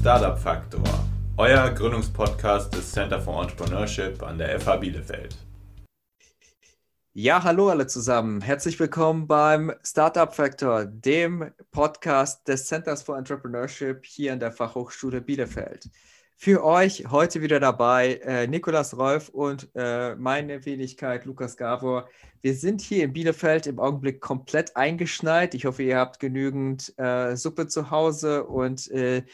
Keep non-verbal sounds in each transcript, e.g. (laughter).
Startup Faktor, euer Gründungspodcast des Center for Entrepreneurship an der FH Bielefeld. Ja, hallo alle zusammen. Herzlich willkommen beim Startup Factor, dem Podcast des Centers for Entrepreneurship hier an der Fachhochschule Bielefeld. Für euch heute wieder dabei äh, Nikolas Rolf und äh, meine Wenigkeit Lukas Gavor. Wir sind hier in Bielefeld im Augenblick komplett eingeschneit. Ich hoffe, ihr habt genügend äh, Suppe zu Hause und äh,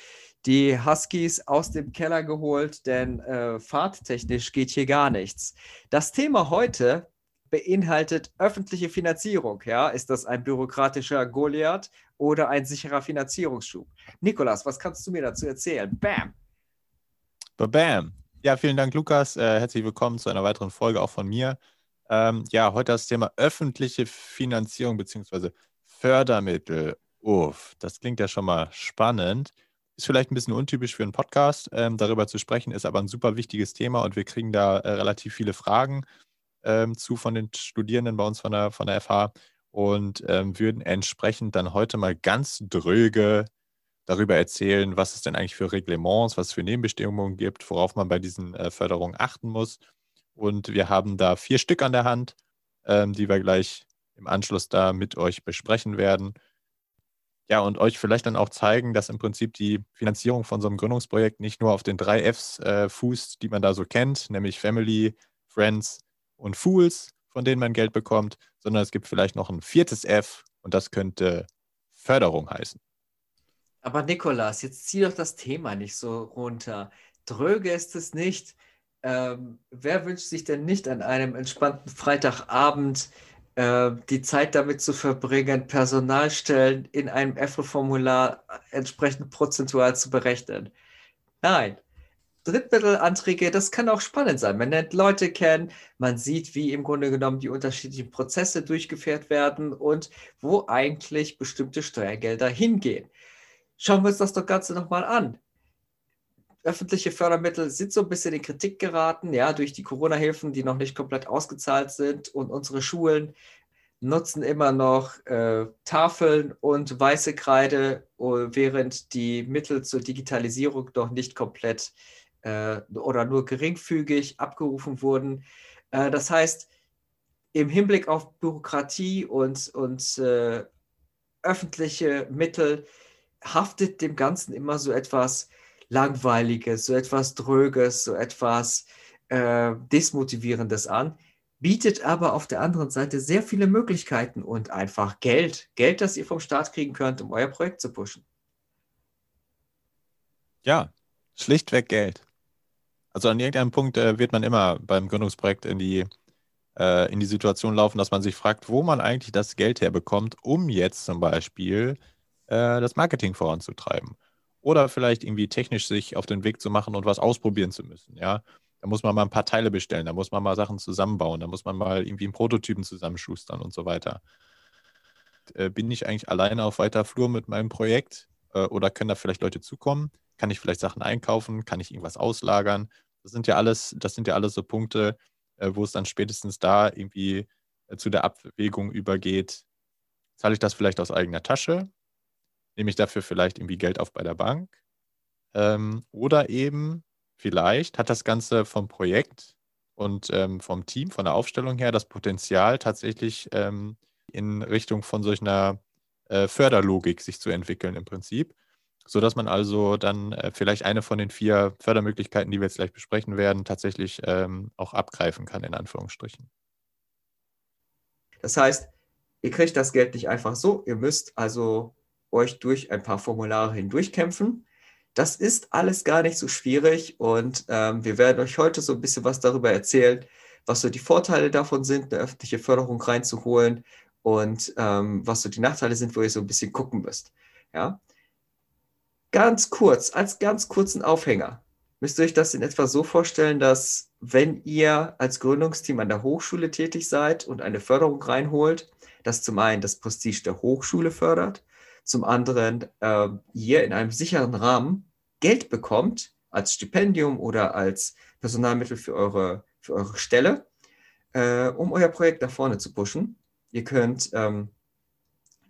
die Huskies aus dem Keller geholt, denn äh, fahrttechnisch geht hier gar nichts. Das Thema heute beinhaltet öffentliche Finanzierung. Ja? Ist das ein bürokratischer Goliath oder ein sicherer Finanzierungsschub? Nikolas, was kannst du mir dazu erzählen? Bam! Bam! Ja, vielen Dank, Lukas. Äh, herzlich willkommen zu einer weiteren Folge auch von mir. Ähm, ja, heute das Thema öffentliche Finanzierung bzw. Fördermittel. Uff, das klingt ja schon mal spannend. Ist vielleicht ein bisschen untypisch für einen Podcast, ähm, darüber zu sprechen, ist aber ein super wichtiges Thema und wir kriegen da äh, relativ viele Fragen ähm, zu von den Studierenden bei uns von der, von der FH und ähm, würden entsprechend dann heute mal ganz dröge darüber erzählen, was es denn eigentlich für Reglements, was es für Nebenbestimmungen gibt, worauf man bei diesen äh, Förderungen achten muss. Und wir haben da vier Stück an der Hand, ähm, die wir gleich im Anschluss da mit euch besprechen werden. Ja, und euch vielleicht dann auch zeigen, dass im Prinzip die Finanzierung von so einem Gründungsprojekt nicht nur auf den drei Fs äh, fußt, die man da so kennt, nämlich Family, Friends und Fools, von denen man Geld bekommt, sondern es gibt vielleicht noch ein viertes F und das könnte Förderung heißen. Aber Nikolas, jetzt zieh doch das Thema nicht so runter. Dröge ist es nicht. Ähm, wer wünscht sich denn nicht an einem entspannten Freitagabend die Zeit damit zu verbringen, Personalstellen in einem EFRE-Formular entsprechend prozentual zu berechnen? Nein. Drittmittelanträge, das kann auch spannend sein. Man lernt Leute kennen, man sieht, wie im Grunde genommen die unterschiedlichen Prozesse durchgeführt werden und wo eigentlich bestimmte Steuergelder hingehen. Schauen wir uns das doch Ganze nochmal an. Öffentliche Fördermittel sind so ein bisschen in Kritik geraten, ja, durch die Corona-Hilfen, die noch nicht komplett ausgezahlt sind. Und unsere Schulen nutzen immer noch äh, Tafeln und weiße Kreide, uh, während die Mittel zur Digitalisierung noch nicht komplett äh, oder nur geringfügig abgerufen wurden. Äh, das heißt, im Hinblick auf Bürokratie und, und äh, öffentliche Mittel haftet dem Ganzen immer so etwas Langweiliges, so etwas Dröges, so etwas äh, Desmotivierendes an, bietet aber auf der anderen Seite sehr viele Möglichkeiten und einfach Geld. Geld, das ihr vom Staat kriegen könnt, um euer Projekt zu pushen. Ja, schlichtweg Geld. Also an irgendeinem Punkt äh, wird man immer beim Gründungsprojekt in die, äh, in die Situation laufen, dass man sich fragt, wo man eigentlich das Geld herbekommt, um jetzt zum Beispiel äh, das Marketing voranzutreiben. Oder vielleicht irgendwie technisch sich auf den Weg zu machen und was ausprobieren zu müssen. Ja, da muss man mal ein paar Teile bestellen, da muss man mal Sachen zusammenbauen, da muss man mal irgendwie einen Prototypen zusammenschustern und so weiter. Äh, bin ich eigentlich alleine auf weiter Flur mit meinem Projekt äh, oder können da vielleicht Leute zukommen? Kann ich vielleicht Sachen einkaufen? Kann ich irgendwas auslagern? Das sind ja alles, das sind ja alles so Punkte, äh, wo es dann spätestens da irgendwie zu der Abwägung übergeht. Zahle ich das vielleicht aus eigener Tasche nehme ich dafür vielleicht irgendwie Geld auf bei der Bank. Ähm, oder eben vielleicht hat das Ganze vom Projekt und ähm, vom Team, von der Aufstellung her, das Potenzial tatsächlich ähm, in Richtung von solch einer äh, Förderlogik sich zu entwickeln im Prinzip, sodass man also dann äh, vielleicht eine von den vier Fördermöglichkeiten, die wir jetzt gleich besprechen werden, tatsächlich ähm, auch abgreifen kann, in Anführungsstrichen. Das heißt, ihr kriegt das Geld nicht einfach so, ihr müsst also euch durch ein paar Formulare hindurchkämpfen. Das ist alles gar nicht so schwierig und ähm, wir werden euch heute so ein bisschen was darüber erzählen, was so die Vorteile davon sind, eine öffentliche Förderung reinzuholen und ähm, was so die Nachteile sind, wo ihr so ein bisschen gucken müsst. Ja? Ganz kurz, als ganz kurzen Aufhänger, müsst ihr euch das in etwa so vorstellen, dass wenn ihr als Gründungsteam an der Hochschule tätig seid und eine Förderung reinholt, das zum einen das Prestige der Hochschule fördert zum anderen äh, ihr in einem sicheren Rahmen Geld bekommt als Stipendium oder als Personalmittel für eure, für eure Stelle, äh, um euer Projekt nach vorne zu pushen. Ihr könnt ähm,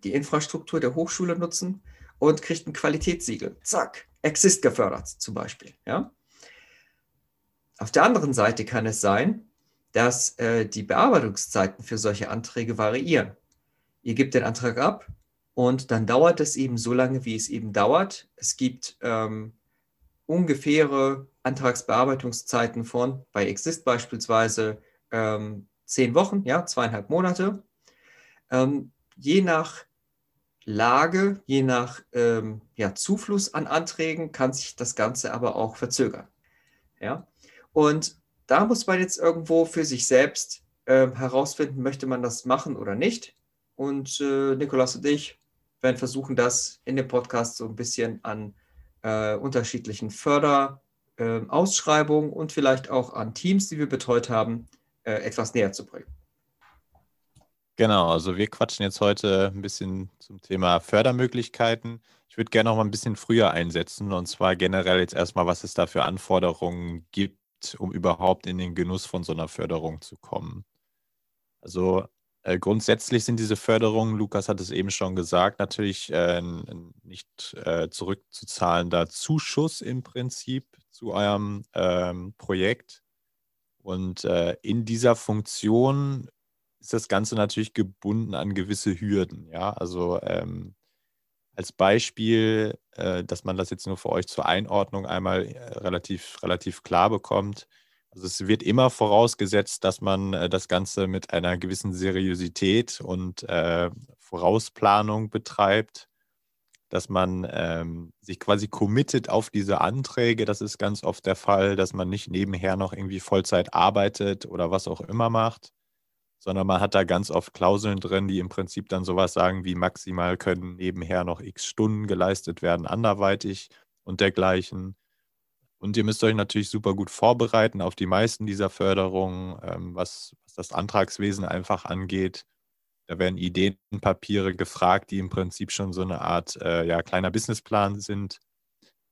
die Infrastruktur der Hochschule nutzen und kriegt ein Qualitätssiegel. Zack, Exist gefördert zum Beispiel. Ja? Auf der anderen Seite kann es sein, dass äh, die Bearbeitungszeiten für solche Anträge variieren. Ihr gebt den Antrag ab und dann dauert es eben so lange, wie es eben dauert. Es gibt ähm, ungefähre Antragsbearbeitungszeiten von, bei Exist beispielsweise, ähm, zehn Wochen, ja, zweieinhalb Monate. Ähm, je nach Lage, je nach ähm, ja, Zufluss an Anträgen kann sich das Ganze aber auch verzögern. Ja? Und da muss man jetzt irgendwo für sich selbst äh, herausfinden, möchte man das machen oder nicht. Und äh, Nikolas und ich werden versuchen, das in dem Podcast so ein bisschen an äh, unterschiedlichen Förderausschreibungen ähm, und vielleicht auch an Teams, die wir betreut haben, äh, etwas näher zu bringen. Genau, also wir quatschen jetzt heute ein bisschen zum Thema Fördermöglichkeiten. Ich würde gerne noch mal ein bisschen früher einsetzen und zwar generell jetzt erstmal, was es da für Anforderungen gibt, um überhaupt in den Genuss von so einer Förderung zu kommen. Also äh, grundsätzlich sind diese Förderungen, Lukas hat es eben schon gesagt, natürlich äh, ein nicht äh, zurückzuzahlender Zuschuss im Prinzip zu eurem ähm, Projekt. Und äh, in dieser Funktion ist das Ganze natürlich gebunden an gewisse Hürden. Ja, also ähm, als Beispiel, äh, dass man das jetzt nur für euch zur Einordnung einmal relativ, relativ klar bekommt. Also es wird immer vorausgesetzt, dass man äh, das Ganze mit einer gewissen Seriosität und äh, Vorausplanung betreibt, dass man ähm, sich quasi committet auf diese Anträge. Das ist ganz oft der Fall, dass man nicht nebenher noch irgendwie Vollzeit arbeitet oder was auch immer macht, sondern man hat da ganz oft Klauseln drin, die im Prinzip dann sowas sagen wie maximal können nebenher noch x Stunden geleistet werden, anderweitig und dergleichen. Und ihr müsst euch natürlich super gut vorbereiten auf die meisten dieser Förderungen, ähm, was, was, das Antragswesen einfach angeht. Da werden Ideenpapiere gefragt, die im Prinzip schon so eine Art äh, ja, kleiner Businessplan sind.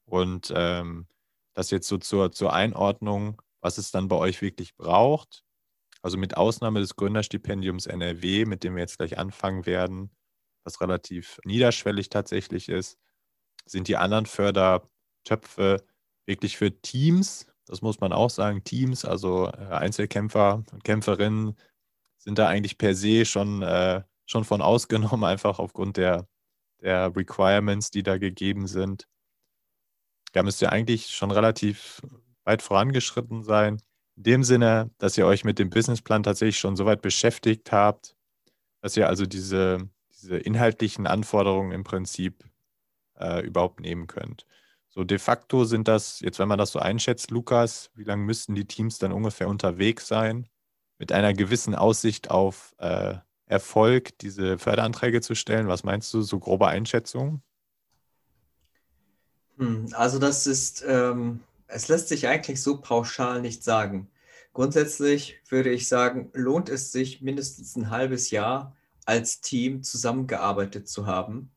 Und ähm, das jetzt so zur, zur Einordnung, was es dann bei euch wirklich braucht. Also mit Ausnahme des Gründerstipendiums NRW, mit dem wir jetzt gleich anfangen werden, was relativ niederschwellig tatsächlich ist, sind die anderen Fördertöpfe wirklich für Teams, das muss man auch sagen, Teams, also äh, Einzelkämpfer und Kämpferinnen sind da eigentlich per se schon, äh, schon von (laughs) ausgenommen, einfach aufgrund der, der Requirements, die da gegeben sind. Da müsst ihr eigentlich schon relativ weit vorangeschritten sein. In dem Sinne, dass ihr euch mit dem Businessplan tatsächlich schon so weit beschäftigt habt, dass ihr also diese, diese inhaltlichen Anforderungen im Prinzip äh, überhaupt nehmen könnt. So de facto sind das, jetzt wenn man das so einschätzt, Lukas, wie lange müssten die Teams dann ungefähr unterwegs sein, mit einer gewissen Aussicht auf äh, Erfolg diese Förderanträge zu stellen? Was meinst du, so grobe Einschätzung? Hm, also das ist, ähm, es lässt sich eigentlich so pauschal nicht sagen. Grundsätzlich würde ich sagen, lohnt es sich mindestens ein halbes Jahr als Team zusammengearbeitet zu haben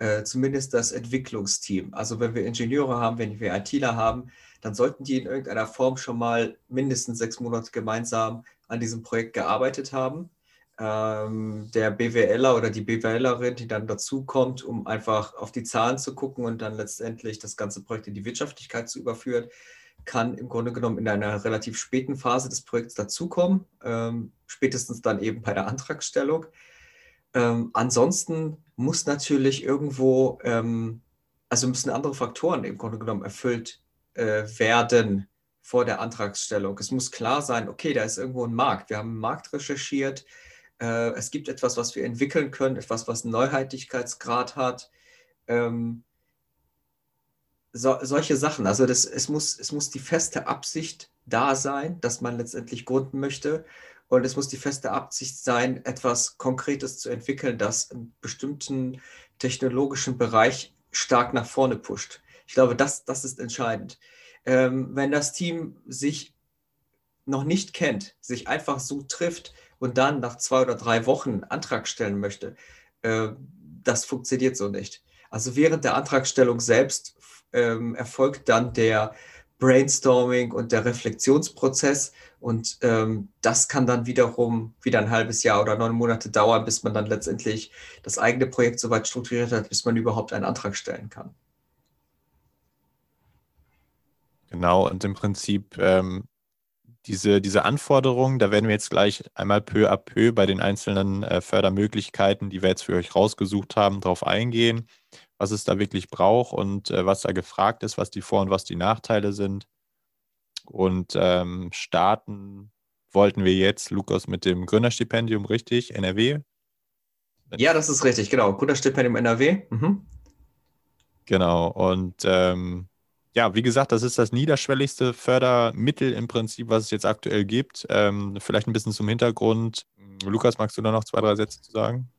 äh, zumindest das Entwicklungsteam. Also wenn wir Ingenieure haben, wenn wir ITler haben, dann sollten die in irgendeiner Form schon mal mindestens sechs Monate gemeinsam an diesem Projekt gearbeitet haben. Ähm, der BWLer oder die BWLerin, die dann dazukommt, um einfach auf die Zahlen zu gucken und dann letztendlich das ganze Projekt in die Wirtschaftlichkeit zu überführen, kann im Grunde genommen in einer relativ späten Phase des Projekts dazukommen, ähm, spätestens dann eben bei der Antragstellung. Ähm, ansonsten muss natürlich irgendwo, ähm, also müssen andere Faktoren im Grunde genommen erfüllt äh, werden vor der Antragsstellung. Es muss klar sein, okay, da ist irgendwo ein Markt. Wir haben einen Markt recherchiert. Äh, es gibt etwas, was wir entwickeln können, etwas, was einen Neuheitlichkeitsgrad hat. Ähm, so, solche Sachen. Also das, es, muss, es muss die feste Absicht da sein, dass man letztendlich gründen möchte. Und es muss die feste Absicht sein, etwas Konkretes zu entwickeln, das einen bestimmten technologischen Bereich stark nach vorne pusht. Ich glaube, das, das ist entscheidend. Ähm, wenn das Team sich noch nicht kennt, sich einfach so trifft und dann nach zwei oder drei Wochen einen Antrag stellen möchte, äh, das funktioniert so nicht. Also während der Antragstellung selbst ähm, erfolgt dann der Brainstorming und der Reflexionsprozess. Und ähm, das kann dann wiederum wieder ein halbes Jahr oder neun Monate dauern, bis man dann letztendlich das eigene Projekt so weit strukturiert hat, bis man überhaupt einen Antrag stellen kann. Genau, und im Prinzip ähm, diese, diese Anforderungen, da werden wir jetzt gleich einmal peu à peu bei den einzelnen äh, Fördermöglichkeiten, die wir jetzt für euch rausgesucht haben, darauf eingehen was es da wirklich braucht und äh, was da gefragt ist, was die Vor- und was die Nachteile sind. Und ähm, starten wollten wir jetzt, Lukas, mit dem Gründerstipendium, richtig? NRW? Ja, das ist richtig, genau. Gründerstipendium NRW. Mhm. Genau. Und ähm, ja, wie gesagt, das ist das niederschwelligste Fördermittel im Prinzip, was es jetzt aktuell gibt. Ähm, vielleicht ein bisschen zum Hintergrund. Lukas, magst du da noch zwei, drei Sätze zu sagen?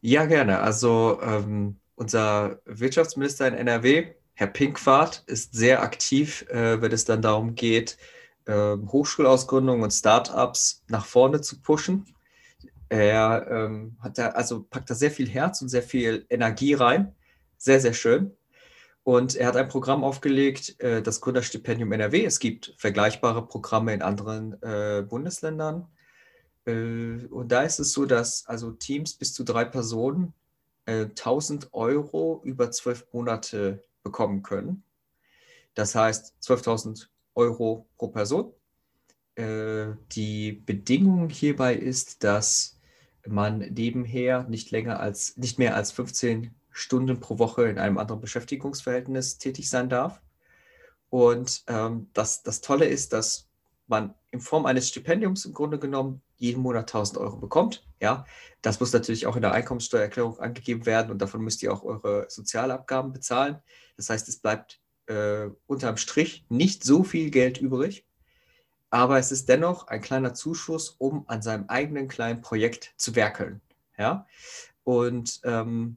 Ja, gerne. Also ähm, unser Wirtschaftsminister in NRW, Herr Pinkwart, ist sehr aktiv, äh, wenn es dann darum geht, äh, Hochschulausgründungen und Startups nach vorne zu pushen. Er ähm, hat da, also packt da sehr viel Herz und sehr viel Energie rein. Sehr, sehr schön. Und er hat ein Programm aufgelegt, äh, das Gründerstipendium NRW. Es gibt vergleichbare Programme in anderen äh, Bundesländern. Äh, und da ist es so, dass also Teams bis zu drei Personen 1000 äh, Euro über zwölf Monate bekommen können. Das heißt 12.000 Euro pro Person. Äh, die Bedingung hierbei ist, dass man nebenher nicht länger als nicht mehr als 15 Stunden pro Woche in einem anderen Beschäftigungsverhältnis tätig sein darf. Und ähm, das, das Tolle ist, dass man in Form eines Stipendiums im Grunde genommen jeden Monat 1000 Euro bekommt. Ja, das muss natürlich auch in der Einkommensteuererklärung angegeben werden und davon müsst ihr auch eure Sozialabgaben bezahlen. Das heißt, es bleibt äh, unterm Strich nicht so viel Geld übrig, aber es ist dennoch ein kleiner Zuschuss, um an seinem eigenen kleinen Projekt zu werkeln. Ja, und ähm,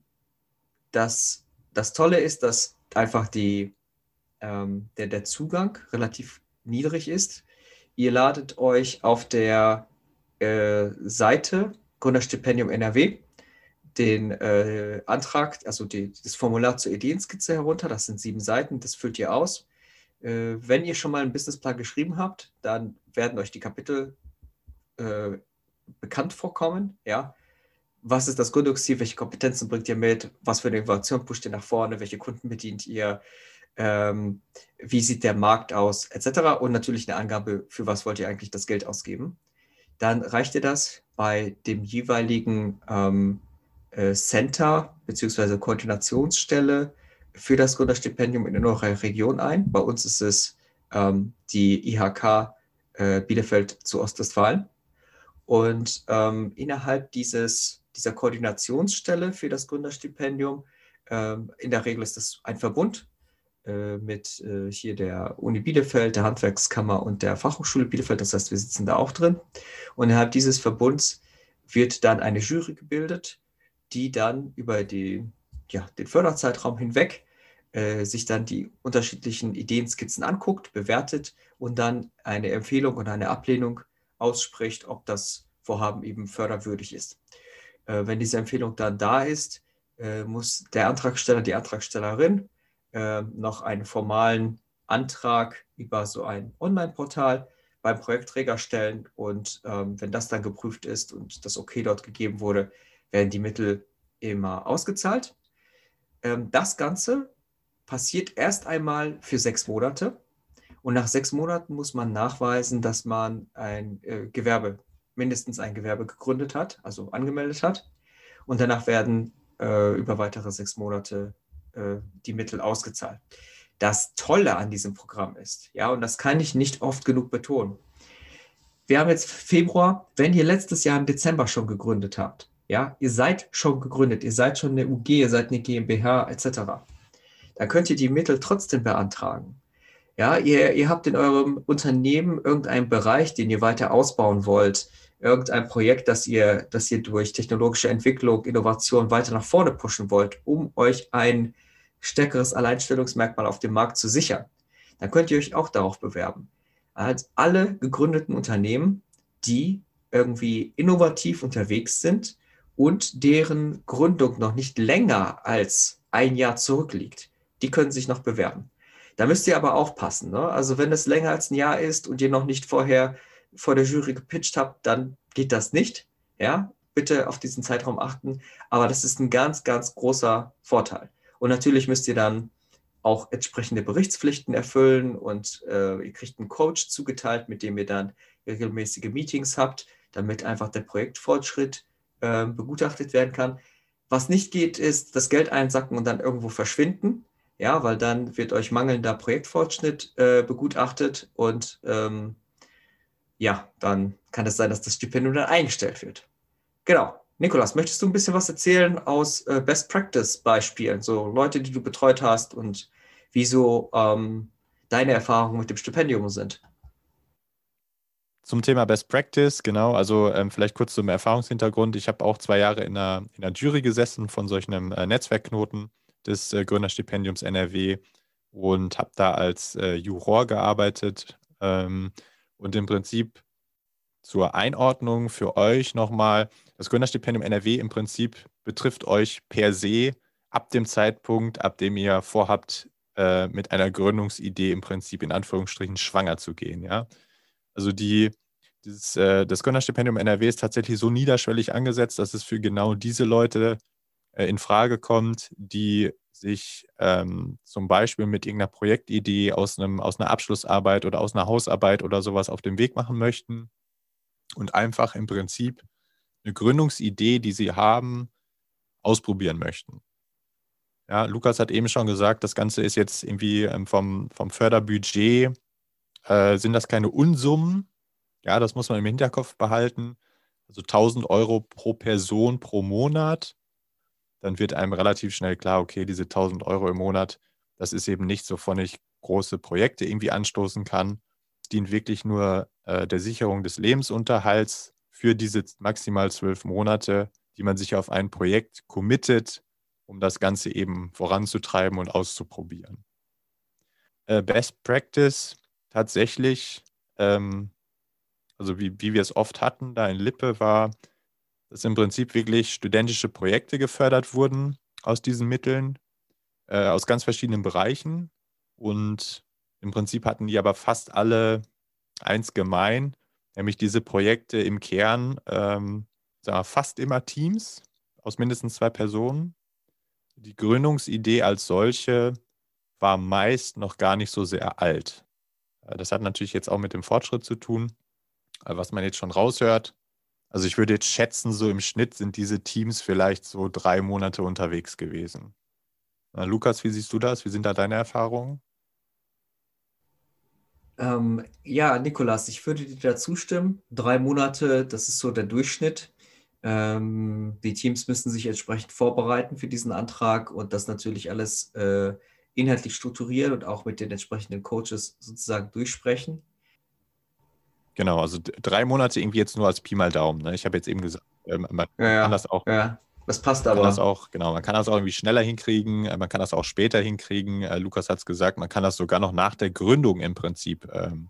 das, das Tolle ist, dass einfach die, ähm, der, der Zugang relativ niedrig ist. Ihr ladet euch auf der äh, Seite Gründerstipendium NRW den äh, Antrag, also die, das Formular zur Ideenskizze herunter. Das sind sieben Seiten, das füllt ihr aus. Äh, wenn ihr schon mal einen Businessplan geschrieben habt, dann werden euch die Kapitel äh, bekannt vorkommen. Ja? Was ist das Gründungsziel? Welche Kompetenzen bringt ihr mit? Was für eine Innovation pusht ihr nach vorne? Welche Kunden bedient ihr? Ähm, wie sieht der Markt aus? Etc. Und natürlich eine Angabe, für was wollt ihr eigentlich das Geld ausgeben dann reicht dir das bei dem jeweiligen ähm, äh, Center bzw. Koordinationsstelle für das Gründerstipendium in eurer Region ein. Bei uns ist es ähm, die IHK äh, Bielefeld zu Ostwestfalen. Und ähm, innerhalb dieses, dieser Koordinationsstelle für das Gründerstipendium, ähm, in der Regel ist das ein Verbund, mit äh, hier der Uni Bielefeld, der Handwerkskammer und der Fachhochschule Bielefeld. Das heißt, wir sitzen da auch drin. Und innerhalb dieses Verbunds wird dann eine Jury gebildet, die dann über die, ja, den Förderzeitraum hinweg äh, sich dann die unterschiedlichen Ideenskizzen anguckt, bewertet und dann eine Empfehlung oder eine Ablehnung ausspricht, ob das Vorhaben eben förderwürdig ist. Äh, wenn diese Empfehlung dann da ist, äh, muss der Antragsteller, die Antragstellerin äh, noch einen formalen Antrag über so ein Online-Portal beim Projektträger stellen. Und ähm, wenn das dann geprüft ist und das Okay dort gegeben wurde, werden die Mittel immer ausgezahlt. Ähm, das Ganze passiert erst einmal für sechs Monate. Und nach sechs Monaten muss man nachweisen, dass man ein äh, Gewerbe, mindestens ein Gewerbe gegründet hat, also angemeldet hat. Und danach werden äh, über weitere sechs Monate äh, die Mittel ausgezahlt. Das Tolle an diesem Programm ist, ja, und das kann ich nicht oft genug betonen. Wir haben jetzt Februar, wenn ihr letztes Jahr im Dezember schon gegründet habt, ja, ihr seid schon gegründet, ihr seid schon eine UG, ihr seid eine GmbH etc., dann könnt ihr die Mittel trotzdem beantragen. Ja, ihr, ihr habt in eurem Unternehmen irgendeinen Bereich, den ihr weiter ausbauen wollt, irgendein Projekt, das ihr, das ihr durch technologische Entwicklung, Innovation weiter nach vorne pushen wollt, um euch ein stärkeres Alleinstellungsmerkmal auf dem Markt zu sichern, dann könnt ihr euch auch darauf bewerben. Als alle gegründeten Unternehmen, die irgendwie innovativ unterwegs sind und deren Gründung noch nicht länger als ein Jahr zurückliegt, die können sich noch bewerben. Da müsst ihr aber aufpassen. Ne? Also wenn es länger als ein Jahr ist und ihr noch nicht vorher vor der Jury gepitcht habt, dann geht das nicht. Ja, bitte auf diesen Zeitraum achten. Aber das ist ein ganz, ganz großer Vorteil. Und natürlich müsst ihr dann auch entsprechende Berichtspflichten erfüllen und äh, ihr kriegt einen Coach zugeteilt, mit dem ihr dann regelmäßige Meetings habt, damit einfach der Projektfortschritt äh, begutachtet werden kann. Was nicht geht, ist das Geld einsacken und dann irgendwo verschwinden. Ja, weil dann wird euch mangelnder Projektfortschritt äh, begutachtet und ähm, ja, dann kann es sein, dass das Stipendium dann eingestellt wird. Genau. Nikolas, möchtest du ein bisschen was erzählen aus äh, Best Practice Beispielen, so Leute, die du betreut hast und wieso ähm, deine Erfahrungen mit dem Stipendium sind? Zum Thema Best Practice, genau. Also ähm, vielleicht kurz zum Erfahrungshintergrund. Ich habe auch zwei Jahre in einer, in einer Jury gesessen von solch einem äh, Netzwerkknoten des äh, Gründerstipendiums NRW und habe da als äh, Juror gearbeitet. Ähm, und im Prinzip zur Einordnung für euch nochmal, das Gründerstipendium NRW im Prinzip betrifft euch per se ab dem Zeitpunkt, ab dem ihr vorhabt, äh, mit einer Gründungsidee im Prinzip in Anführungsstrichen schwanger zu gehen. Ja? Also die, dieses, äh, das Gründerstipendium NRW ist tatsächlich so niederschwellig angesetzt, dass es für genau diese Leute äh, in Frage kommt, die sich ähm, zum Beispiel mit irgendeiner Projektidee aus, einem, aus einer Abschlussarbeit oder aus einer Hausarbeit oder sowas auf den Weg machen möchten und einfach im Prinzip eine Gründungsidee, die sie haben, ausprobieren möchten. Ja, Lukas hat eben schon gesagt, das Ganze ist jetzt irgendwie ähm, vom, vom Förderbudget, äh, sind das keine Unsummen. Ja, das muss man im Hinterkopf behalten. Also 1000 Euro pro Person pro Monat dann wird einem relativ schnell klar, okay, diese 1000 Euro im Monat, das ist eben nicht, wovon ich große Projekte irgendwie anstoßen kann. Es dient wirklich nur äh, der Sicherung des Lebensunterhalts für diese maximal zwölf Monate, die man sich auf ein Projekt committet, um das Ganze eben voranzutreiben und auszuprobieren. Äh, Best Practice tatsächlich, ähm, also wie, wie wir es oft hatten, da in Lippe war, dass im Prinzip wirklich studentische Projekte gefördert wurden aus diesen Mitteln, äh, aus ganz verschiedenen Bereichen. Und im Prinzip hatten die aber fast alle eins gemein, nämlich diese Projekte im Kern ähm, fast immer Teams aus mindestens zwei Personen. Die Gründungsidee als solche war meist noch gar nicht so sehr alt. Äh, das hat natürlich jetzt auch mit dem Fortschritt zu tun. Was man jetzt schon raushört, also ich würde jetzt schätzen, so im Schnitt sind diese Teams vielleicht so drei Monate unterwegs gewesen. Na, Lukas, wie siehst du das? Wie sind da deine Erfahrungen? Ähm, ja, Nikolas, ich würde dir da zustimmen. Drei Monate, das ist so der Durchschnitt. Ähm, die Teams müssen sich entsprechend vorbereiten für diesen Antrag und das natürlich alles äh, inhaltlich strukturieren und auch mit den entsprechenden Coaches sozusagen durchsprechen. Genau, also drei Monate irgendwie jetzt nur als Pi mal Daumen. Ne? Ich habe jetzt eben gesagt, ähm, man ja, kann das auch. Ja, das passt aber. Das auch, genau, man kann das auch irgendwie schneller hinkriegen, äh, man kann das auch später hinkriegen. Äh, Lukas hat es gesagt, man kann das sogar noch nach der Gründung im Prinzip ähm,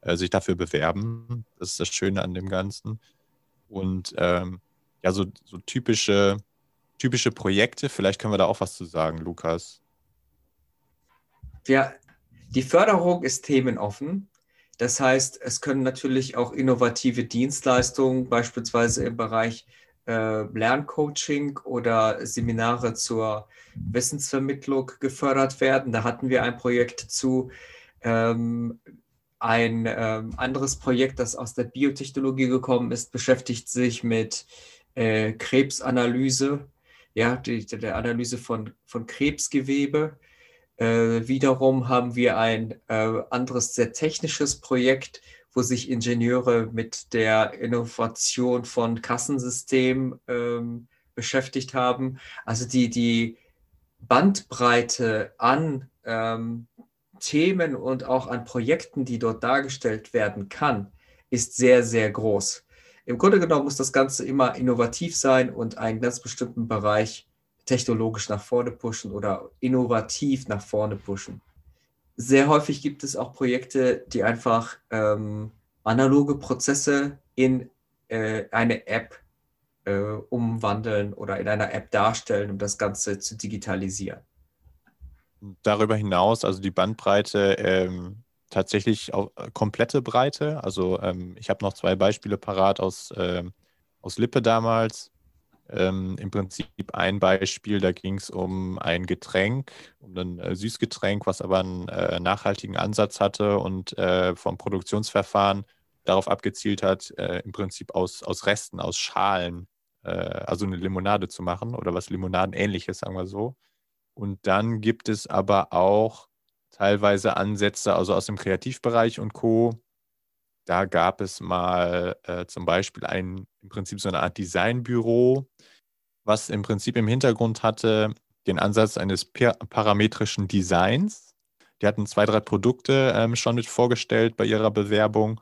äh, sich dafür bewerben. Das ist das Schöne an dem Ganzen. Und ähm, ja, so, so typische, typische Projekte, vielleicht können wir da auch was zu sagen, Lukas. Ja, die Förderung ist themenoffen. Das heißt, es können natürlich auch innovative Dienstleistungen, beispielsweise im Bereich äh, Lerncoaching oder Seminare zur Wissensvermittlung gefördert werden. Da hatten wir ein Projekt zu. Ähm, ein ähm, anderes Projekt, das aus der Biotechnologie gekommen ist, beschäftigt sich mit äh, Krebsanalyse, ja, die, der Analyse von, von Krebsgewebe. Äh, wiederum haben wir ein äh, anderes sehr technisches Projekt, wo sich Ingenieure mit der Innovation von Kassensystemen ähm, beschäftigt haben. Also die, die Bandbreite an ähm, Themen und auch an Projekten, die dort dargestellt werden kann, ist sehr, sehr groß. Im Grunde genommen muss das Ganze immer innovativ sein und einen ganz bestimmten Bereich technologisch nach vorne pushen oder innovativ nach vorne pushen. Sehr häufig gibt es auch Projekte, die einfach ähm, analoge Prozesse in äh, eine App äh, umwandeln oder in einer App darstellen, um das Ganze zu digitalisieren. Darüber hinaus, also die Bandbreite ähm, tatsächlich auch äh, komplette Breite. Also ähm, ich habe noch zwei Beispiele parat aus, äh, aus Lippe damals. Ähm, Im Prinzip ein Beispiel, da ging es um ein Getränk, um ein äh, Süßgetränk, was aber einen äh, nachhaltigen Ansatz hatte und äh, vom Produktionsverfahren darauf abgezielt hat, äh, im Prinzip aus, aus Resten, aus Schalen, äh, also eine Limonade zu machen oder was Limonadenähnliches, sagen wir so. Und dann gibt es aber auch teilweise Ansätze, also aus dem Kreativbereich und Co. Da gab es mal äh, zum Beispiel ein, im Prinzip so eine Art Designbüro, was im Prinzip im Hintergrund hatte den Ansatz eines parametrischen Designs. Die hatten zwei, drei Produkte ähm, schon mit vorgestellt bei ihrer Bewerbung.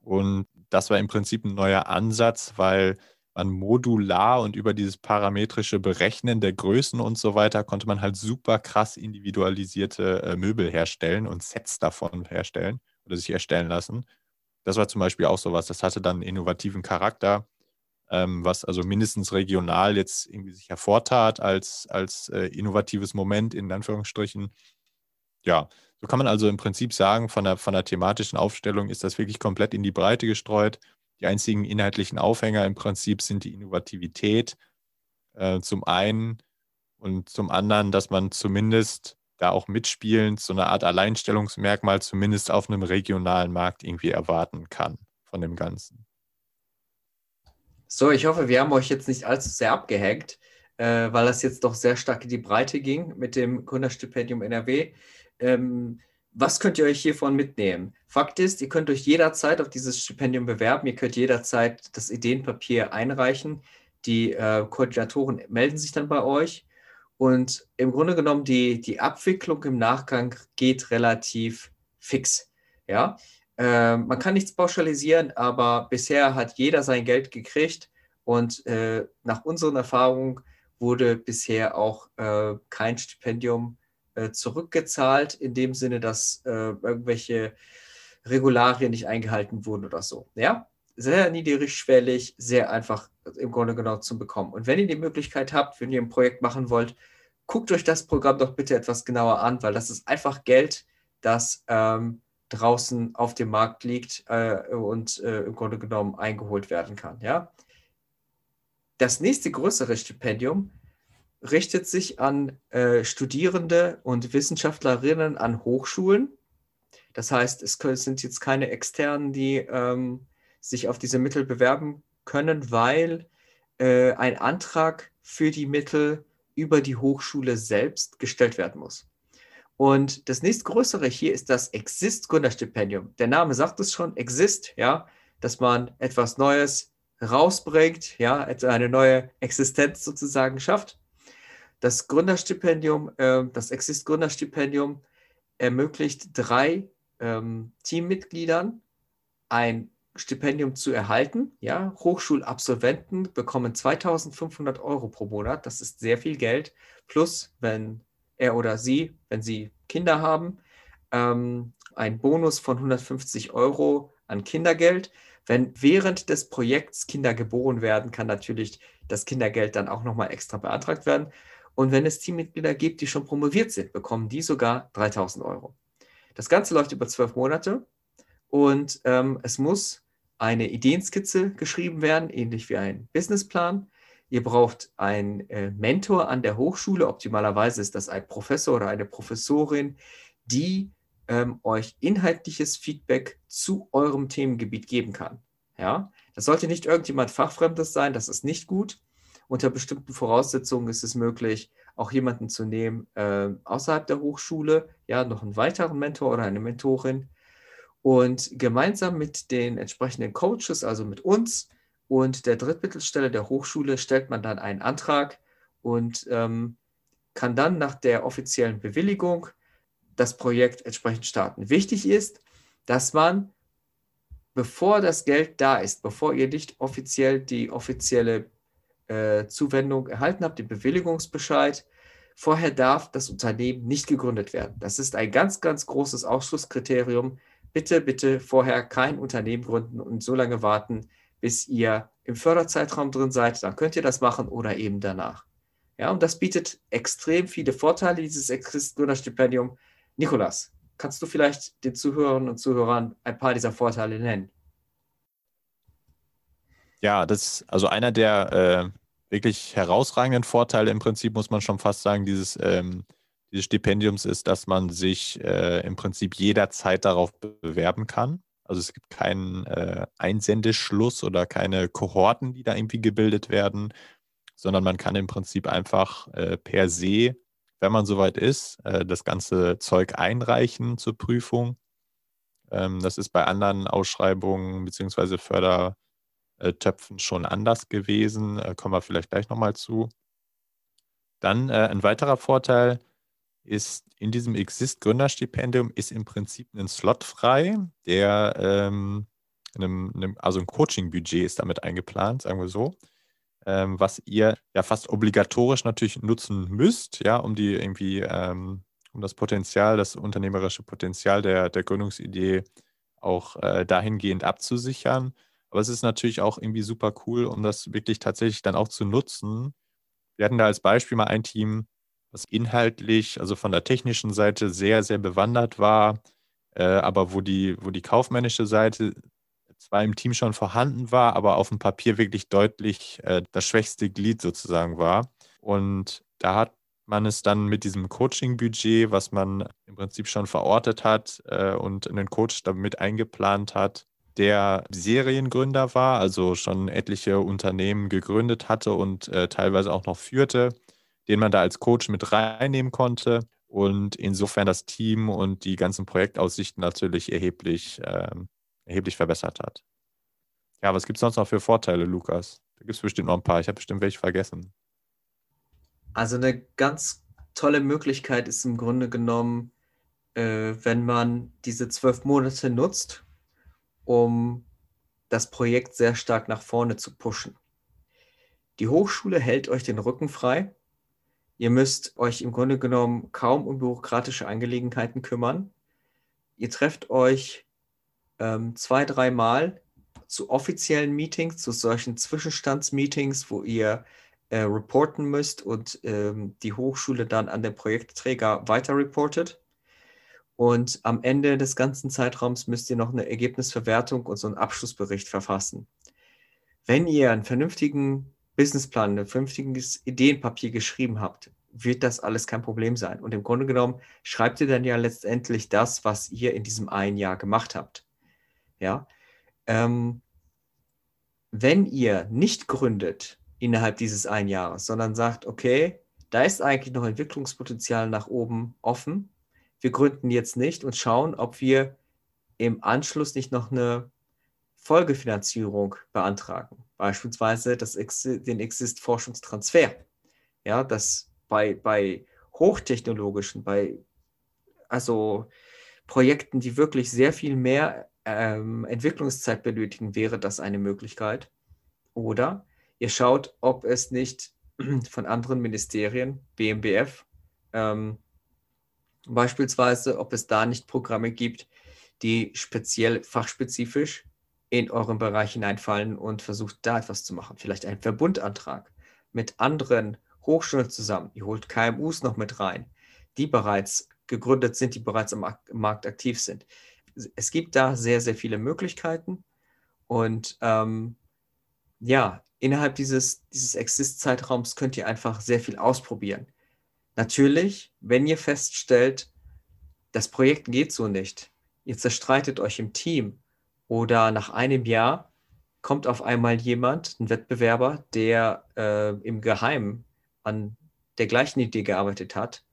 Und das war im Prinzip ein neuer Ansatz, weil man modular und über dieses parametrische Berechnen der Größen und so weiter konnte man halt super krass individualisierte äh, Möbel herstellen und Sets davon herstellen oder sich erstellen lassen. Das war zum Beispiel auch sowas, das hatte dann innovativen Charakter, ähm, was also mindestens regional jetzt irgendwie sich hervortat als, als äh, innovatives Moment in Anführungsstrichen. Ja, so kann man also im Prinzip sagen, von der, von der thematischen Aufstellung ist das wirklich komplett in die Breite gestreut. Die einzigen inhaltlichen Aufhänger im Prinzip sind die Innovativität äh, zum einen und zum anderen, dass man zumindest da auch mitspielend so eine Art Alleinstellungsmerkmal zumindest auf einem regionalen Markt irgendwie erwarten kann von dem Ganzen. So, ich hoffe, wir haben euch jetzt nicht allzu sehr abgehängt, äh, weil das jetzt doch sehr stark in die Breite ging mit dem Gründerstipendium NRW. Ähm, was könnt ihr euch hiervon mitnehmen? Fakt ist, ihr könnt euch jederzeit auf dieses Stipendium bewerben. Ihr könnt jederzeit das Ideenpapier einreichen. Die äh, Koordinatoren melden sich dann bei euch. Und im Grunde genommen, die, die Abwicklung im Nachgang geht relativ fix. Ja? Äh, man kann nichts pauschalisieren, aber bisher hat jeder sein Geld gekriegt. Und äh, nach unseren Erfahrungen wurde bisher auch äh, kein Stipendium äh, zurückgezahlt, in dem Sinne, dass äh, irgendwelche Regularien nicht eingehalten wurden oder so. Ja, sehr niedrigschwellig, sehr einfach im Grunde genommen zu bekommen. Und wenn ihr die Möglichkeit habt, wenn ihr ein Projekt machen wollt, guckt euch das Programm doch bitte etwas genauer an, weil das ist einfach Geld, das ähm, draußen auf dem Markt liegt äh, und äh, im Grunde genommen eingeholt werden kann. Ja? Das nächste größere Stipendium richtet sich an äh, Studierende und Wissenschaftlerinnen an Hochschulen. Das heißt, es sind jetzt keine externen, die ähm, sich auf diese Mittel bewerben können, weil äh, ein Antrag für die Mittel über die Hochschule selbst gestellt werden muss. Und das nächstgrößere hier ist das Exist Gründerstipendium. Der Name sagt es schon, Exist, ja, dass man etwas Neues rausbringt, ja, eine neue Existenz sozusagen schafft. Das Gründerstipendium, äh, das Exist Gründerstipendium ermöglicht drei ähm, Teammitgliedern ein Stipendium zu erhalten. Ja, Hochschulabsolventen bekommen 2500 Euro pro Monat. Das ist sehr viel Geld. Plus, wenn er oder sie, wenn sie Kinder haben, ähm, ein Bonus von 150 Euro an Kindergeld. Wenn während des Projekts Kinder geboren werden, kann natürlich das Kindergeld dann auch nochmal extra beantragt werden. Und wenn es Teammitglieder gibt, die schon promoviert sind, bekommen die sogar 3000 Euro. Das Ganze läuft über zwölf Monate und ähm, es muss eine Ideenskizze geschrieben werden, ähnlich wie ein Businessplan. Ihr braucht einen äh, Mentor an der Hochschule. Optimalerweise ist das ein Professor oder eine Professorin, die ähm, euch inhaltliches Feedback zu eurem Themengebiet geben kann. Ja, das sollte nicht irgendjemand Fachfremdes sein, das ist nicht gut. Unter bestimmten Voraussetzungen ist es möglich, auch jemanden zu nehmen äh, außerhalb der Hochschule, ja, noch einen weiteren Mentor oder eine Mentorin. Und gemeinsam mit den entsprechenden Coaches, also mit uns und der Drittmittelstelle der Hochschule, stellt man dann einen Antrag und ähm, kann dann nach der offiziellen Bewilligung das Projekt entsprechend starten. Wichtig ist, dass man, bevor das Geld da ist, bevor ihr nicht offiziell die offizielle äh, Zuwendung erhalten habt, den Bewilligungsbescheid. Vorher darf das Unternehmen nicht gegründet werden. Das ist ein ganz, ganz großes Ausschlusskriterium. Bitte, bitte vorher kein Unternehmen gründen und so lange warten, bis ihr im Förderzeitraum drin seid. Dann könnt ihr das machen oder eben danach. Ja, und das bietet extrem viele Vorteile, dieses Exist-Gründerstipendium. Nikolas, kannst du vielleicht den Zuhörern und Zuhörern ein paar dieser Vorteile nennen? Ja, das ist also einer der äh, wirklich herausragenden Vorteile im Prinzip, muss man schon fast sagen, dieses, ähm, dieses Stipendiums ist, dass man sich äh, im Prinzip jederzeit darauf bewerben kann. Also es gibt keinen äh, Einsendeschluss oder keine Kohorten, die da irgendwie gebildet werden, sondern man kann im Prinzip einfach äh, per se, wenn man soweit ist, äh, das ganze Zeug einreichen zur Prüfung. Ähm, das ist bei anderen Ausschreibungen bzw. Fördertöpfen schon anders gewesen. Äh, kommen wir vielleicht gleich nochmal zu. Dann äh, ein weiterer Vorteil ist in diesem Exist Gründerstipendium ist im Prinzip ein Slot frei, der ähm, einem, einem, also ein Coaching-Budget ist damit eingeplant, sagen wir so, ähm, was ihr ja fast obligatorisch natürlich nutzen müsst, ja, um die irgendwie, ähm, um das Potenzial, das unternehmerische Potenzial der, der Gründungsidee auch äh, dahingehend abzusichern. Aber es ist natürlich auch irgendwie super cool, um das wirklich tatsächlich dann auch zu nutzen. Wir hatten da als Beispiel mal ein Team, was inhaltlich, also von der technischen Seite sehr, sehr bewandert war, äh, aber wo die, wo die kaufmännische Seite zwar im Team schon vorhanden war, aber auf dem Papier wirklich deutlich äh, das schwächste Glied sozusagen war. Und da hat man es dann mit diesem Coaching-Budget, was man im Prinzip schon verortet hat äh, und einen Coach damit eingeplant hat, der Seriengründer war, also schon etliche Unternehmen gegründet hatte und äh, teilweise auch noch führte, den man da als Coach mit reinnehmen konnte und insofern das Team und die ganzen Projektaussichten natürlich erheblich ähm, erheblich verbessert hat. Ja, was gibt es sonst noch für Vorteile, Lukas? Da gibt es bestimmt noch ein paar. Ich habe bestimmt welche vergessen. Also eine ganz tolle Möglichkeit ist im Grunde genommen, äh, wenn man diese zwölf Monate nutzt, um das Projekt sehr stark nach vorne zu pushen. Die Hochschule hält euch den Rücken frei. Ihr müsst euch im Grunde genommen kaum um bürokratische Angelegenheiten kümmern. Ihr trefft euch ähm, zwei, dreimal zu offiziellen Meetings, zu solchen Zwischenstandsmeetings, wo ihr äh, reporten müsst und ähm, die Hochschule dann an den Projektträger weiter reportet. Und am Ende des ganzen Zeitraums müsst ihr noch eine Ergebnisverwertung und so einen Abschlussbericht verfassen. Wenn ihr einen vernünftigen Businessplan, ein vernünftiges Ideenpapier geschrieben habt, wird das alles kein Problem sein. Und im Grunde genommen schreibt ihr dann ja letztendlich das, was ihr in diesem einen Jahr gemacht habt. Ja? Ähm, wenn ihr nicht gründet innerhalb dieses ein Jahres, sondern sagt, okay, da ist eigentlich noch Entwicklungspotenzial nach oben offen, wir gründen jetzt nicht und schauen, ob wir im Anschluss nicht noch eine Folgefinanzierung beantragen. Beispielsweise das, den Exist-Forschungstransfer. Ja, das bei, bei hochtechnologischen, bei also Projekten, die wirklich sehr viel mehr ähm, Entwicklungszeit benötigen, wäre das eine Möglichkeit. Oder ihr schaut, ob es nicht (clears throat) von anderen Ministerien, BMBF, ähm, beispielsweise, ob es da nicht Programme gibt, die speziell fachspezifisch in euren Bereich hineinfallen und versucht da etwas zu machen. Vielleicht ein Verbundantrag mit anderen Hochschulen zusammen. Ihr holt KMUs noch mit rein, die bereits gegründet sind, die bereits am Markt aktiv sind es gibt da sehr, sehr viele Möglichkeiten. Und ähm, ja, innerhalb dieses, dieses Exist-Zeitraums könnt ihr einfach sehr viel ausprobieren. Natürlich, wenn ihr feststellt, das Projekt geht so nicht, ihr zerstreitet euch im Team oder nach einem Jahr kommt auf einmal jemand, ein Wettbewerber, der äh, im Geheimen an der gleichen Idee gearbeitet hat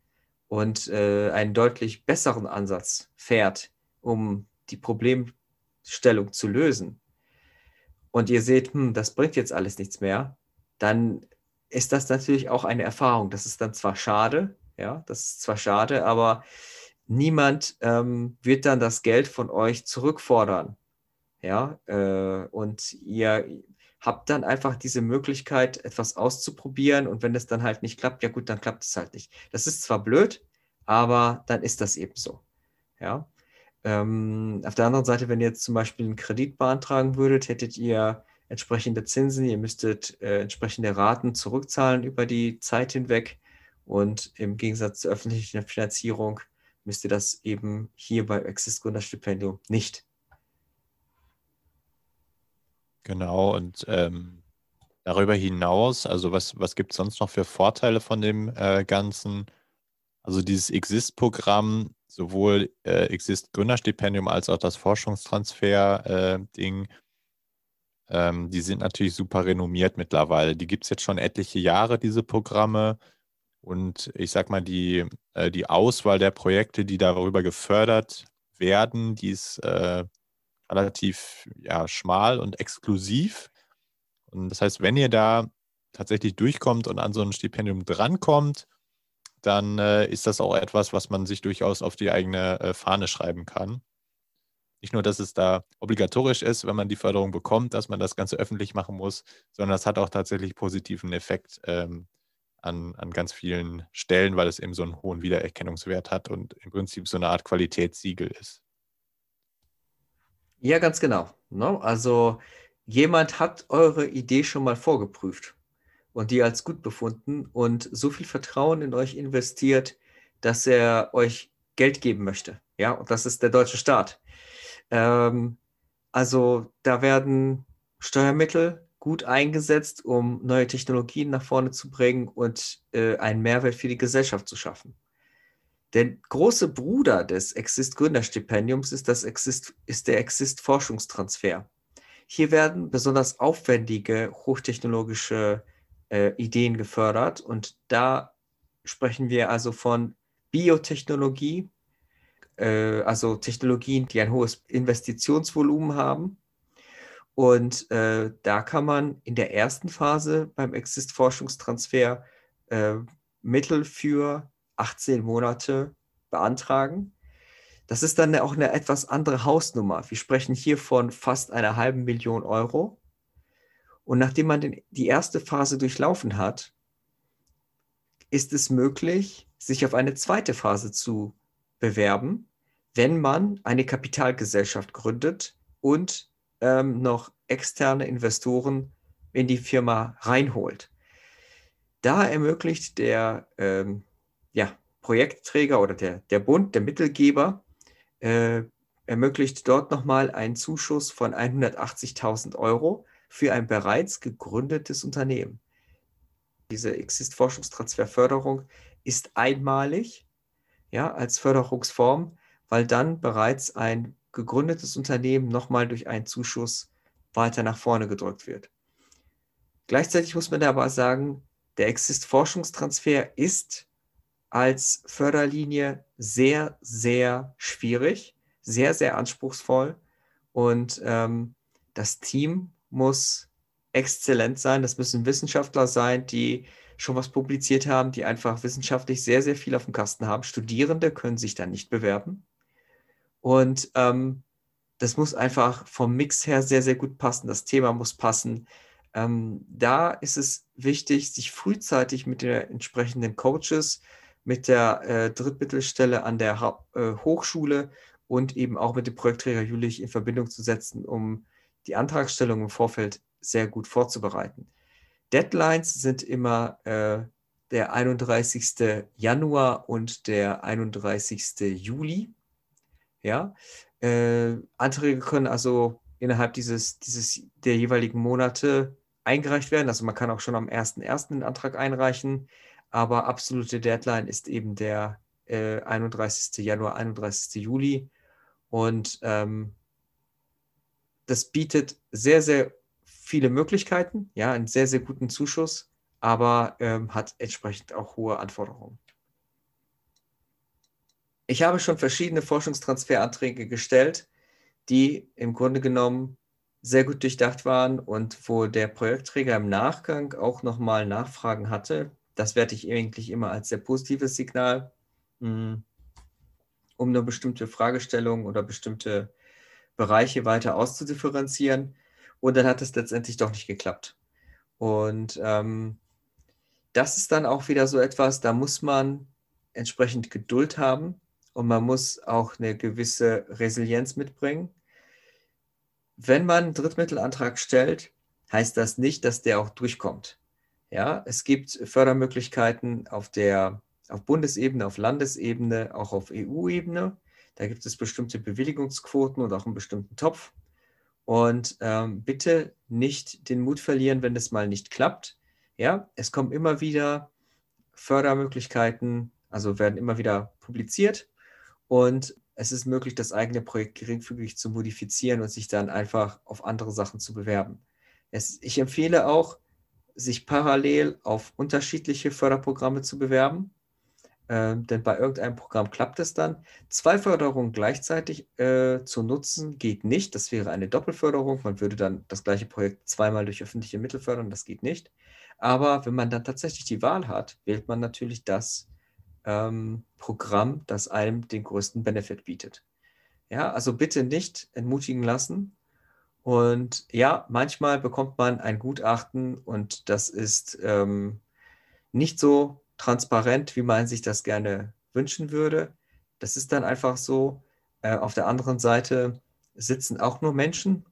und äh, einen deutlich besseren Ansatz fährt, um die Problemstellung zu lösen, und ihr seht, hm, das bringt jetzt alles nichts mehr, dann ist das natürlich auch eine Erfahrung. Das ist dann zwar schade, ja, das ist zwar schade, aber niemand ähm, wird dann das Geld von euch zurückfordern. Ja, äh, und ihr habt dann einfach diese Möglichkeit, etwas auszuprobieren und wenn es dann halt nicht klappt, ja gut, dann klappt es halt nicht. Das ist zwar blöd, aber dann ist das eben so. Ja. Ähm, auf der anderen Seite, wenn ihr jetzt zum Beispiel einen Kredit beantragen würdet, hättet ihr entsprechende Zinsen, ihr müsstet äh, entsprechende Raten zurückzahlen über die Zeit hinweg. Und im Gegensatz zur öffentlichen Finanzierung müsst ihr das eben hier bei Exist Gründerstipendium nicht. Genau, und ähm, darüber hinaus, also was, was gibt es sonst noch für Vorteile von dem äh, Ganzen? Also dieses Exist-Programm, sowohl äh, Exist Gründerstipendium als auch das Forschungstransfer-Ding, äh, ähm, die sind natürlich super renommiert mittlerweile. Die gibt es jetzt schon etliche Jahre, diese Programme. Und ich sag mal, die, äh, die Auswahl der Projekte, die darüber gefördert werden, die ist äh, relativ ja, schmal und exklusiv. Und das heißt, wenn ihr da tatsächlich durchkommt und an so ein Stipendium drankommt, dann äh, ist das auch etwas, was man sich durchaus auf die eigene äh, Fahne schreiben kann. Nicht nur, dass es da obligatorisch ist, wenn man die Förderung bekommt, dass man das Ganze öffentlich machen muss, sondern es hat auch tatsächlich positiven Effekt ähm, an, an ganz vielen Stellen, weil es eben so einen hohen Wiedererkennungswert hat und im Prinzip so eine Art Qualitätssiegel ist. Ja, ganz genau. Ne? Also jemand hat eure Idee schon mal vorgeprüft und die als gut befunden und so viel Vertrauen in euch investiert, dass er euch Geld geben möchte. Ja, und das ist der deutsche Staat. Ähm, also da werden Steuermittel gut eingesetzt, um neue Technologien nach vorne zu bringen und äh, einen Mehrwert für die Gesellschaft zu schaffen. Der große Bruder des Exist Gründerstipendiums ist, das Exist, ist der Exist Forschungstransfer. Hier werden besonders aufwendige hochtechnologische äh, Ideen gefördert. Und da sprechen wir also von Biotechnologie, äh, also Technologien, die ein hohes Investitionsvolumen haben. Und äh, da kann man in der ersten Phase beim Exist-Forschungstransfer äh, Mittel für 18 Monate beantragen. Das ist dann auch eine etwas andere Hausnummer. Wir sprechen hier von fast einer halben Million Euro. Und nachdem man den, die erste Phase durchlaufen hat, ist es möglich, sich auf eine zweite Phase zu bewerben, wenn man eine Kapitalgesellschaft gründet und ähm, noch externe Investoren in die Firma reinholt. Da ermöglicht der ähm, ja, Projektträger oder der, der Bund, der Mittelgeber, äh, ermöglicht dort nochmal einen Zuschuss von 180.000 Euro für ein bereits gegründetes Unternehmen. Diese Exist-Forschungstransferförderung ist einmalig ja, als Förderungsform, weil dann bereits ein gegründetes Unternehmen nochmal durch einen Zuschuss weiter nach vorne gedrückt wird. Gleichzeitig muss man dabei sagen, der Exist-Forschungstransfer ist als Förderlinie sehr, sehr schwierig, sehr, sehr anspruchsvoll und ähm, das Team muss exzellent sein. Das müssen Wissenschaftler sein, die schon was publiziert haben, die einfach wissenschaftlich sehr, sehr viel auf dem Kasten haben. Studierende können sich da nicht bewerben. Und ähm, das muss einfach vom Mix her sehr, sehr gut passen. Das Thema muss passen. Ähm, da ist es wichtig, sich frühzeitig mit den entsprechenden Coaches, mit der äh, Drittmittelstelle an der ha äh, Hochschule und eben auch mit dem Projektträger Jülich in Verbindung zu setzen, um die Antragstellung im Vorfeld sehr gut vorzubereiten. Deadlines sind immer äh, der 31. Januar und der 31. Juli. Ja, äh, Anträge können also innerhalb dieses, dieses der jeweiligen Monate eingereicht werden. Also man kann auch schon am 1.1. den Antrag einreichen, aber absolute Deadline ist eben der äh, 31. Januar, 31. Juli. Und ähm, das bietet sehr, sehr viele Möglichkeiten, ja, einen sehr, sehr guten Zuschuss, aber ähm, hat entsprechend auch hohe Anforderungen. Ich habe schon verschiedene Forschungstransferanträge gestellt, die im Grunde genommen sehr gut durchdacht waren und wo der Projektträger im Nachgang auch nochmal Nachfragen hatte. Das werte ich eigentlich immer als sehr positives Signal, hm, um eine bestimmte Fragestellung oder bestimmte Bereiche weiter auszudifferenzieren. Und dann hat es letztendlich doch nicht geklappt. Und ähm, das ist dann auch wieder so etwas, da muss man entsprechend Geduld haben und man muss auch eine gewisse Resilienz mitbringen. Wenn man einen Drittmittelantrag stellt, heißt das nicht, dass der auch durchkommt. Ja, es gibt Fördermöglichkeiten auf der auf Bundesebene, auf Landesebene, auch auf EU-Ebene. Da gibt es bestimmte Bewilligungsquoten und auch einen bestimmten Topf. Und ähm, bitte nicht den Mut verlieren, wenn es mal nicht klappt. Ja, es kommen immer wieder Fördermöglichkeiten, also werden immer wieder publiziert. Und es ist möglich, das eigene Projekt geringfügig zu modifizieren und sich dann einfach auf andere Sachen zu bewerben. Es, ich empfehle auch, sich parallel auf unterschiedliche Förderprogramme zu bewerben. Ähm, denn bei irgendeinem Programm klappt es dann. Zwei Förderungen gleichzeitig äh, zu nutzen geht nicht. Das wäre eine Doppelförderung. Man würde dann das gleiche Projekt zweimal durch öffentliche Mittel fördern. Das geht nicht. Aber wenn man dann tatsächlich die Wahl hat, wählt man natürlich das ähm, Programm, das einem den größten Benefit bietet. Ja, also bitte nicht entmutigen lassen. Und ja, manchmal bekommt man ein Gutachten und das ist ähm, nicht so transparent, wie man sich das gerne wünschen würde. Das ist dann einfach so. Äh, auf der anderen Seite sitzen auch nur Menschen,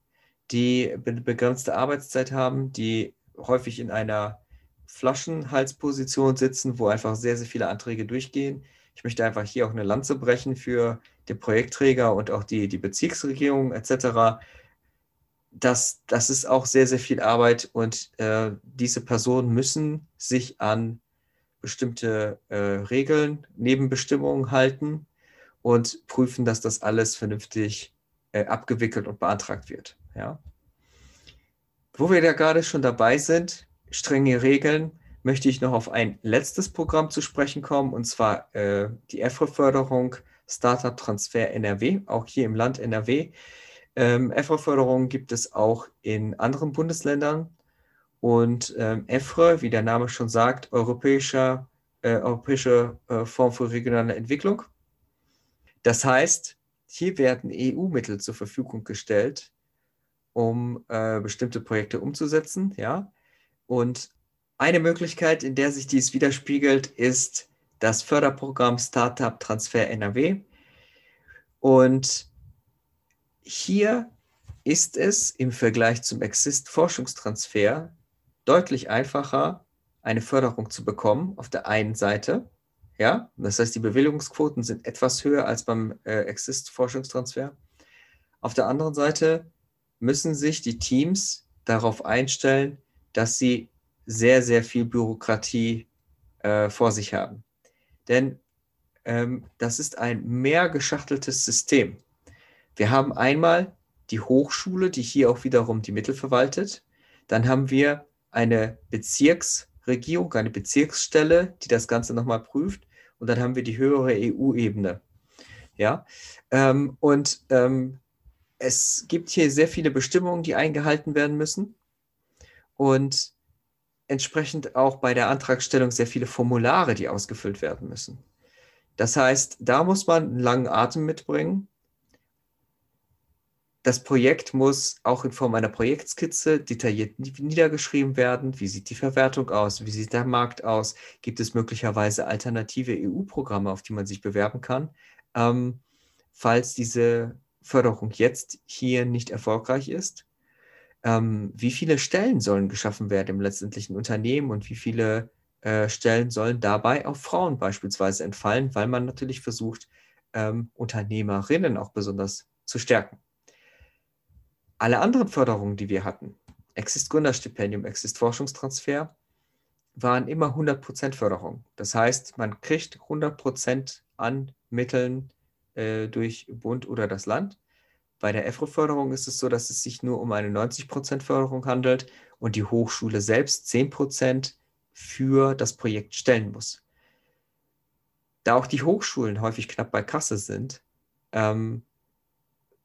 die eine begrenzte Arbeitszeit haben, die häufig in einer Flaschenhalsposition sitzen, wo einfach sehr, sehr viele Anträge durchgehen. Ich möchte einfach hier auch eine Lanze brechen für den Projektträger und auch die, die Bezirksregierung etc. Das, das ist auch sehr, sehr viel Arbeit und äh, diese Personen müssen sich an bestimmte äh, Regeln, Nebenbestimmungen halten und prüfen, dass das alles vernünftig äh, abgewickelt und beantragt wird. Ja? Wo wir da gerade schon dabei sind, strenge Regeln, möchte ich noch auf ein letztes Programm zu sprechen kommen, und zwar äh, die EFRE-Förderung Startup Transfer NRW, auch hier im Land NRW. Ähm, EFRE-Förderung gibt es auch in anderen Bundesländern. Und ähm, EFRE, wie der Name schon sagt, Europäischer, äh, Europäische äh, Fonds für regionale Entwicklung. Das heißt, hier werden EU-Mittel zur Verfügung gestellt, um äh, bestimmte Projekte umzusetzen. Ja? Und eine Möglichkeit, in der sich dies widerspiegelt, ist das Förderprogramm Startup Transfer NRW. Und hier ist es im Vergleich zum Exist Forschungstransfer deutlich einfacher, eine Förderung zu bekommen auf der einen Seite. Ja, das heißt, die Bewilligungsquoten sind etwas höher als beim äh, Exist Forschungstransfer. Auf der anderen Seite müssen sich die Teams darauf einstellen, dass sie sehr, sehr viel Bürokratie äh, vor sich haben. Denn ähm, das ist ein mehr geschachteltes System. Wir haben einmal die Hochschule, die hier auch wiederum die Mittel verwaltet. Dann haben wir eine Bezirksregierung, eine Bezirksstelle, die das Ganze nochmal prüft. Und dann haben wir die höhere EU-Ebene. Ja, ähm, und ähm, es gibt hier sehr viele Bestimmungen, die eingehalten werden müssen und entsprechend auch bei der Antragstellung sehr viele Formulare, die ausgefüllt werden müssen. Das heißt, da muss man einen langen Atem mitbringen. Das Projekt muss auch in Form einer Projektskizze detailliert niedergeschrieben werden. Wie sieht die Verwertung aus? Wie sieht der Markt aus? Gibt es möglicherweise alternative EU-Programme, auf die man sich bewerben kann? Ähm, falls diese Förderung jetzt hier nicht erfolgreich ist, ähm, wie viele Stellen sollen geschaffen werden im letztendlichen Unternehmen und wie viele äh, Stellen sollen dabei auf Frauen beispielsweise entfallen, weil man natürlich versucht, ähm, Unternehmerinnen auch besonders zu stärken. Alle anderen Förderungen, die wir hatten, Exist Gründerstipendium, Exist Forschungstransfer, waren immer 100% Förderung. Das heißt, man kriegt 100% an Mitteln äh, durch Bund oder das Land. Bei der EFRE-Förderung ist es so, dass es sich nur um eine 90% Förderung handelt und die Hochschule selbst 10% für das Projekt stellen muss. Da auch die Hochschulen häufig knapp bei Kasse sind, ähm,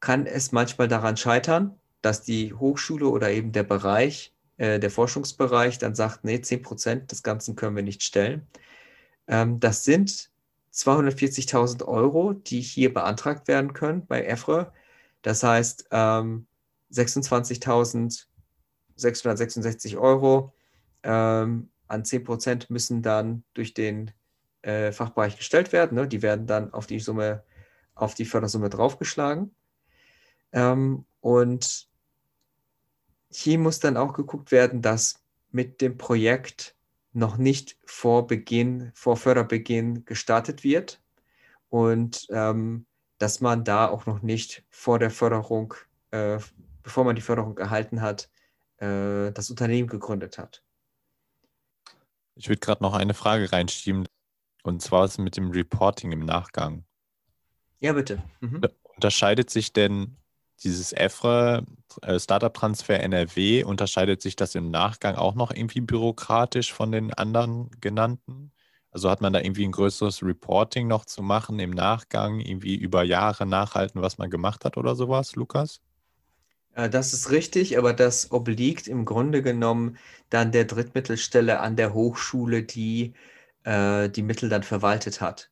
kann es manchmal daran scheitern, dass die Hochschule oder eben der Bereich, äh, der Forschungsbereich dann sagt, nee, 10% des Ganzen können wir nicht stellen. Ähm, das sind 240.000 Euro, die hier beantragt werden können bei EFRE das heißt, ähm, 26.666 Euro ähm, an 10 Prozent müssen dann durch den äh, Fachbereich gestellt werden. Ne? Die werden dann auf die Summe, auf die Fördersumme draufgeschlagen. Ähm, und hier muss dann auch geguckt werden, dass mit dem Projekt noch nicht vor Beginn, vor Förderbeginn gestartet wird und ähm, dass man da auch noch nicht vor der Förderung, äh, bevor man die Förderung erhalten hat, äh, das Unternehmen gegründet hat. Ich würde gerade noch eine Frage reinschieben, und zwar ist mit dem Reporting im Nachgang. Ja, bitte. Mhm. Unterscheidet sich denn dieses EFRE äh, Startup Transfer NRW, unterscheidet sich das im Nachgang auch noch irgendwie bürokratisch von den anderen genannten? Also hat man da irgendwie ein größeres Reporting noch zu machen im Nachgang, irgendwie über Jahre nachhalten, was man gemacht hat oder sowas, Lukas? Das ist richtig, aber das obliegt im Grunde genommen dann der Drittmittelstelle an der Hochschule, die äh, die Mittel dann verwaltet hat.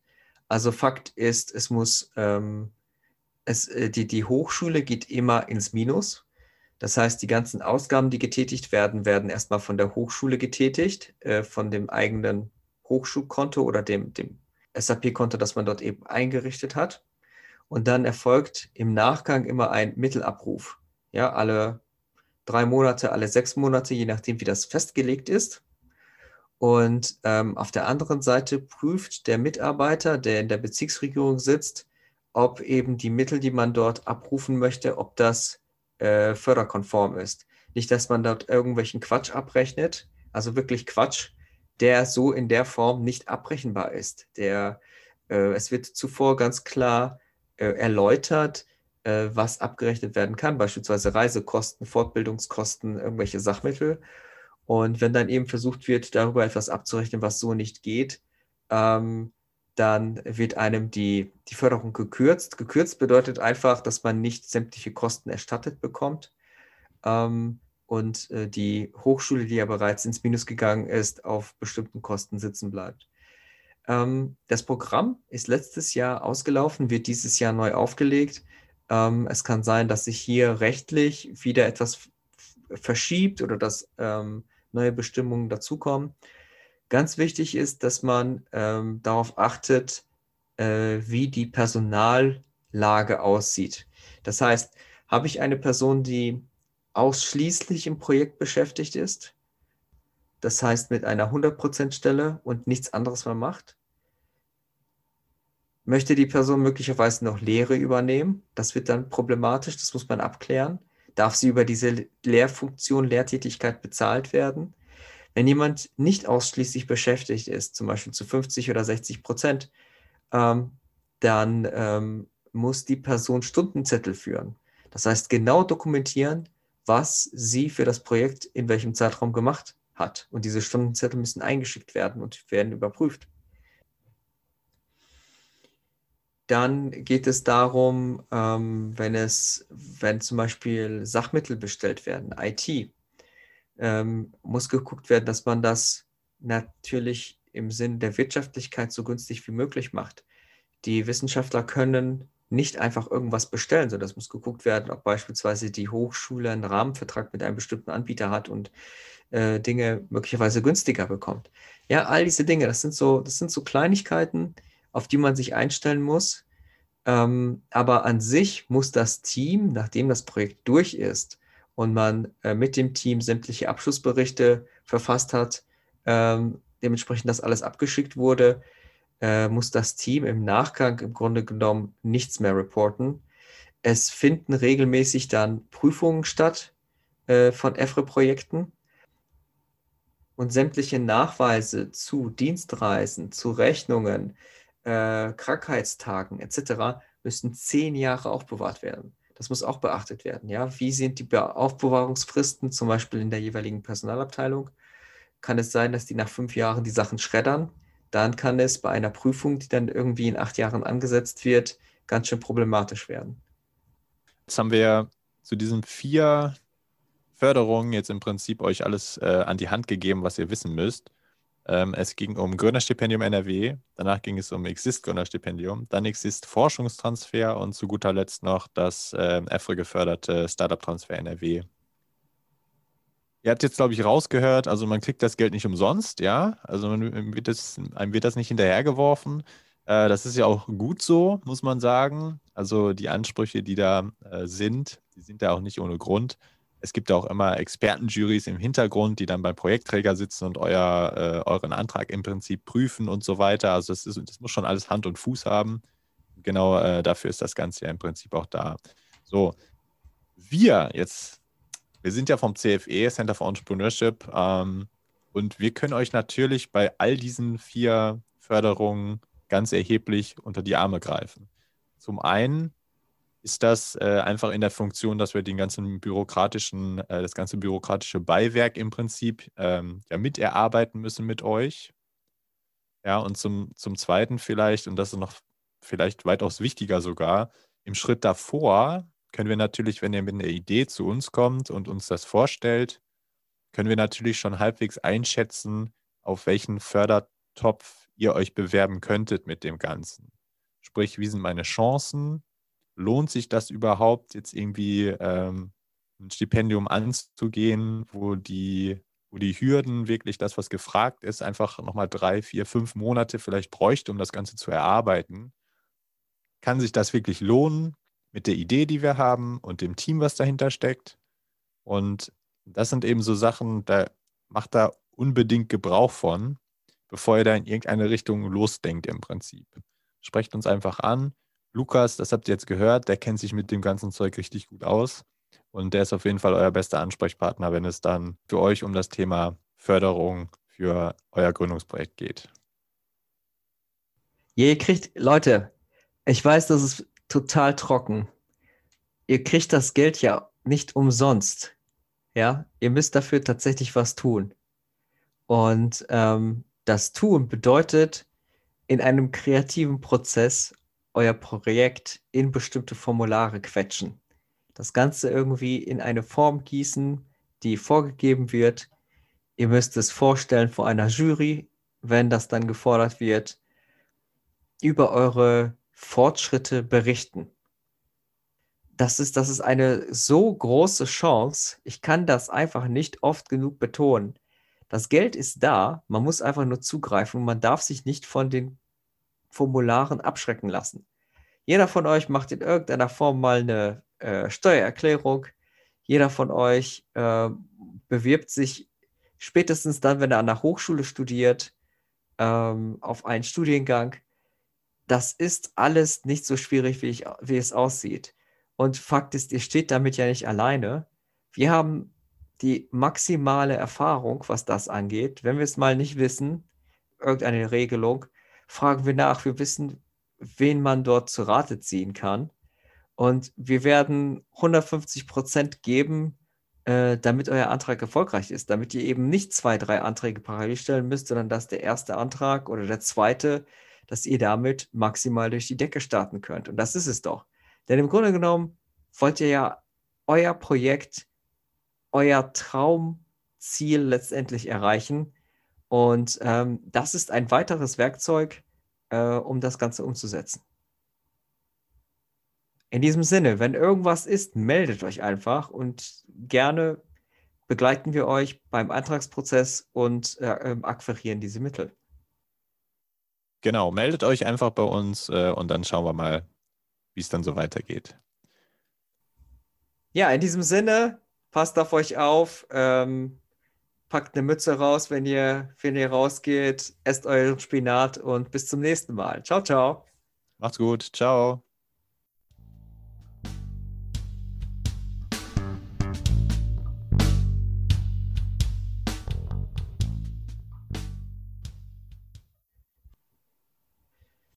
Also Fakt ist, es muss, ähm, es, äh, die, die Hochschule geht immer ins Minus. Das heißt, die ganzen Ausgaben, die getätigt werden, werden erstmal von der Hochschule getätigt, äh, von dem eigenen Hochschulkonto oder dem, dem SAP-Konto, das man dort eben eingerichtet hat. Und dann erfolgt im Nachgang immer ein Mittelabruf. Ja, alle drei Monate, alle sechs Monate, je nachdem, wie das festgelegt ist. Und ähm, auf der anderen Seite prüft der Mitarbeiter, der in der Bezirksregierung sitzt, ob eben die Mittel, die man dort abrufen möchte, ob das äh, förderkonform ist. Nicht, dass man dort irgendwelchen Quatsch abrechnet, also wirklich Quatsch, der so in der Form nicht abbrechenbar ist. Der, äh, es wird zuvor ganz klar äh, erläutert, äh, was abgerechnet werden kann, beispielsweise Reisekosten, Fortbildungskosten, irgendwelche Sachmittel. Und wenn dann eben versucht wird, darüber etwas abzurechnen, was so nicht geht, ähm, dann wird einem die, die Förderung gekürzt. Gekürzt bedeutet einfach, dass man nicht sämtliche Kosten erstattet bekommt. Ähm, und äh, die Hochschule, die ja bereits ins Minus gegangen ist, auf bestimmten Kosten sitzen bleibt. Ähm, das Programm ist letztes Jahr ausgelaufen, wird dieses Jahr neu aufgelegt. Ähm, es kann sein, dass sich hier rechtlich wieder etwas verschiebt oder dass ähm, neue Bestimmungen dazukommen. Ganz wichtig ist, dass man ähm, darauf achtet, äh, wie die Personallage aussieht. Das heißt, habe ich eine Person, die ausschließlich im Projekt beschäftigt ist, das heißt mit einer 100% Stelle und nichts anderes mehr macht. Möchte die Person möglicherweise noch Lehre übernehmen? Das wird dann problematisch, das muss man abklären. Darf sie über diese Lehrfunktion, Lehrtätigkeit bezahlt werden? Wenn jemand nicht ausschließlich beschäftigt ist, zum Beispiel zu 50 oder 60 Prozent, ähm, dann ähm, muss die Person Stundenzettel führen. Das heißt, genau dokumentieren, was sie für das Projekt in welchem Zeitraum gemacht hat. Und diese Stundenzettel müssen eingeschickt werden und werden überprüft. Dann geht es darum, ähm, wenn es, wenn zum Beispiel Sachmittel bestellt werden, IT, ähm, muss geguckt werden, dass man das natürlich im Sinn der Wirtschaftlichkeit so günstig wie möglich macht. Die Wissenschaftler können nicht einfach irgendwas bestellen, sondern es muss geguckt werden, ob beispielsweise die Hochschule einen Rahmenvertrag mit einem bestimmten Anbieter hat und äh, Dinge möglicherweise günstiger bekommt. Ja, all diese Dinge, das sind so, das sind so Kleinigkeiten, auf die man sich einstellen muss. Ähm, aber an sich muss das Team, nachdem das Projekt durch ist und man äh, mit dem Team sämtliche Abschlussberichte verfasst hat, ähm, dementsprechend das alles abgeschickt wurde, äh, muss das Team im Nachgang im Grunde genommen nichts mehr reporten. Es finden regelmäßig dann Prüfungen statt äh, von EFRE-Projekten und sämtliche Nachweise zu Dienstreisen, zu Rechnungen, äh, Krankheitstagen etc. müssen zehn Jahre aufbewahrt werden. Das muss auch beachtet werden. Ja? Wie sind die Aufbewahrungsfristen, zum Beispiel in der jeweiligen Personalabteilung? Kann es sein, dass die nach fünf Jahren die Sachen schreddern? dann kann es bei einer Prüfung, die dann irgendwie in acht Jahren angesetzt wird, ganz schön problematisch werden. Jetzt haben wir zu diesen vier Förderungen jetzt im Prinzip euch alles äh, an die Hand gegeben, was ihr wissen müsst. Ähm, es ging um Gründerstipendium NRW, danach ging es um Exist Gründerstipendium, dann Exist Forschungstransfer und zu guter Letzt noch das äh, EFRE geförderte Startup Transfer NRW. Ihr habt jetzt, glaube ich, rausgehört, also man kriegt das Geld nicht umsonst, ja. Also man wird das, einem wird das nicht hinterhergeworfen. Äh, das ist ja auch gut so, muss man sagen. Also die Ansprüche, die da äh, sind, die sind da auch nicht ohne Grund. Es gibt auch immer Expertenjuries im Hintergrund, die dann beim Projektträger sitzen und euer, äh, euren Antrag im Prinzip prüfen und so weiter. Also das, ist, das muss schon alles Hand und Fuß haben. Genau äh, dafür ist das Ganze ja im Prinzip auch da. So, wir jetzt, wir sind ja vom CFE, Center for Entrepreneurship, ähm, und wir können euch natürlich bei all diesen vier Förderungen ganz erheblich unter die Arme greifen. Zum einen ist das äh, einfach in der Funktion, dass wir den ganzen bürokratischen, äh, das ganze bürokratische Beiwerk im Prinzip ähm, ja miterarbeiten müssen mit euch. Ja, und zum, zum Zweiten vielleicht, und das ist noch vielleicht weitaus wichtiger sogar, im Schritt davor können wir natürlich, wenn ihr mit einer Idee zu uns kommt und uns das vorstellt, können wir natürlich schon halbwegs einschätzen, auf welchen Fördertopf ihr euch bewerben könntet mit dem Ganzen. Sprich, wie sind meine Chancen? Lohnt sich das überhaupt, jetzt irgendwie ähm, ein Stipendium anzugehen, wo die, wo die Hürden wirklich das, was gefragt ist, einfach nochmal drei, vier, fünf Monate vielleicht bräuchte, um das Ganze zu erarbeiten? Kann sich das wirklich lohnen mit der Idee, die wir haben und dem Team, was dahinter steckt? Und das sind eben so Sachen, da macht da unbedingt Gebrauch von, bevor ihr da in irgendeine Richtung losdenkt im Prinzip. Sprecht uns einfach an. Lukas, das habt ihr jetzt gehört, der kennt sich mit dem ganzen Zeug richtig gut aus. Und der ist auf jeden Fall euer bester Ansprechpartner, wenn es dann für euch um das Thema Förderung für euer Gründungsprojekt geht. Ihr kriegt, Leute, ich weiß, das ist total trocken. Ihr kriegt das Geld ja nicht umsonst. Ja, ihr müsst dafür tatsächlich was tun. Und ähm, das Tun bedeutet, in einem kreativen Prozess euer Projekt in bestimmte Formulare quetschen. Das Ganze irgendwie in eine Form gießen, die vorgegeben wird. Ihr müsst es vorstellen vor einer Jury, wenn das dann gefordert wird, über eure Fortschritte berichten. Das ist, das ist eine so große Chance. Ich kann das einfach nicht oft genug betonen. Das Geld ist da, man muss einfach nur zugreifen und man darf sich nicht von den Formularen abschrecken lassen. Jeder von euch macht in irgendeiner Form mal eine äh, Steuererklärung. Jeder von euch äh, bewirbt sich spätestens dann, wenn er an der Hochschule studiert, ähm, auf einen Studiengang. Das ist alles nicht so schwierig, wie, ich, wie es aussieht. Und Fakt ist, ihr steht damit ja nicht alleine. Wir haben die maximale Erfahrung, was das angeht. Wenn wir es mal nicht wissen, irgendeine Regelung, fragen wir nach. Wir wissen, wen man dort zu Rate ziehen kann. Und wir werden 150 Prozent geben, äh, damit euer Antrag erfolgreich ist, damit ihr eben nicht zwei, drei Anträge parallel stellen müsst, sondern dass der erste Antrag oder der zweite, dass ihr damit maximal durch die Decke starten könnt. Und das ist es doch. Denn im Grunde genommen wollt ihr ja euer Projekt, euer Traumziel letztendlich erreichen. Und ähm, das ist ein weiteres Werkzeug, äh, um das Ganze umzusetzen. In diesem Sinne, wenn irgendwas ist, meldet euch einfach und gerne begleiten wir euch beim Antragsprozess und äh, ähm, akquirieren diese Mittel. Genau, meldet euch einfach bei uns äh, und dann schauen wir mal, wie es dann so weitergeht. Ja, in diesem Sinne, passt auf euch auf. Ähm, packt eine Mütze raus, wenn ihr, wenn ihr rausgeht, esst euren Spinat und bis zum nächsten Mal. Ciao, ciao. Macht's gut. Ciao.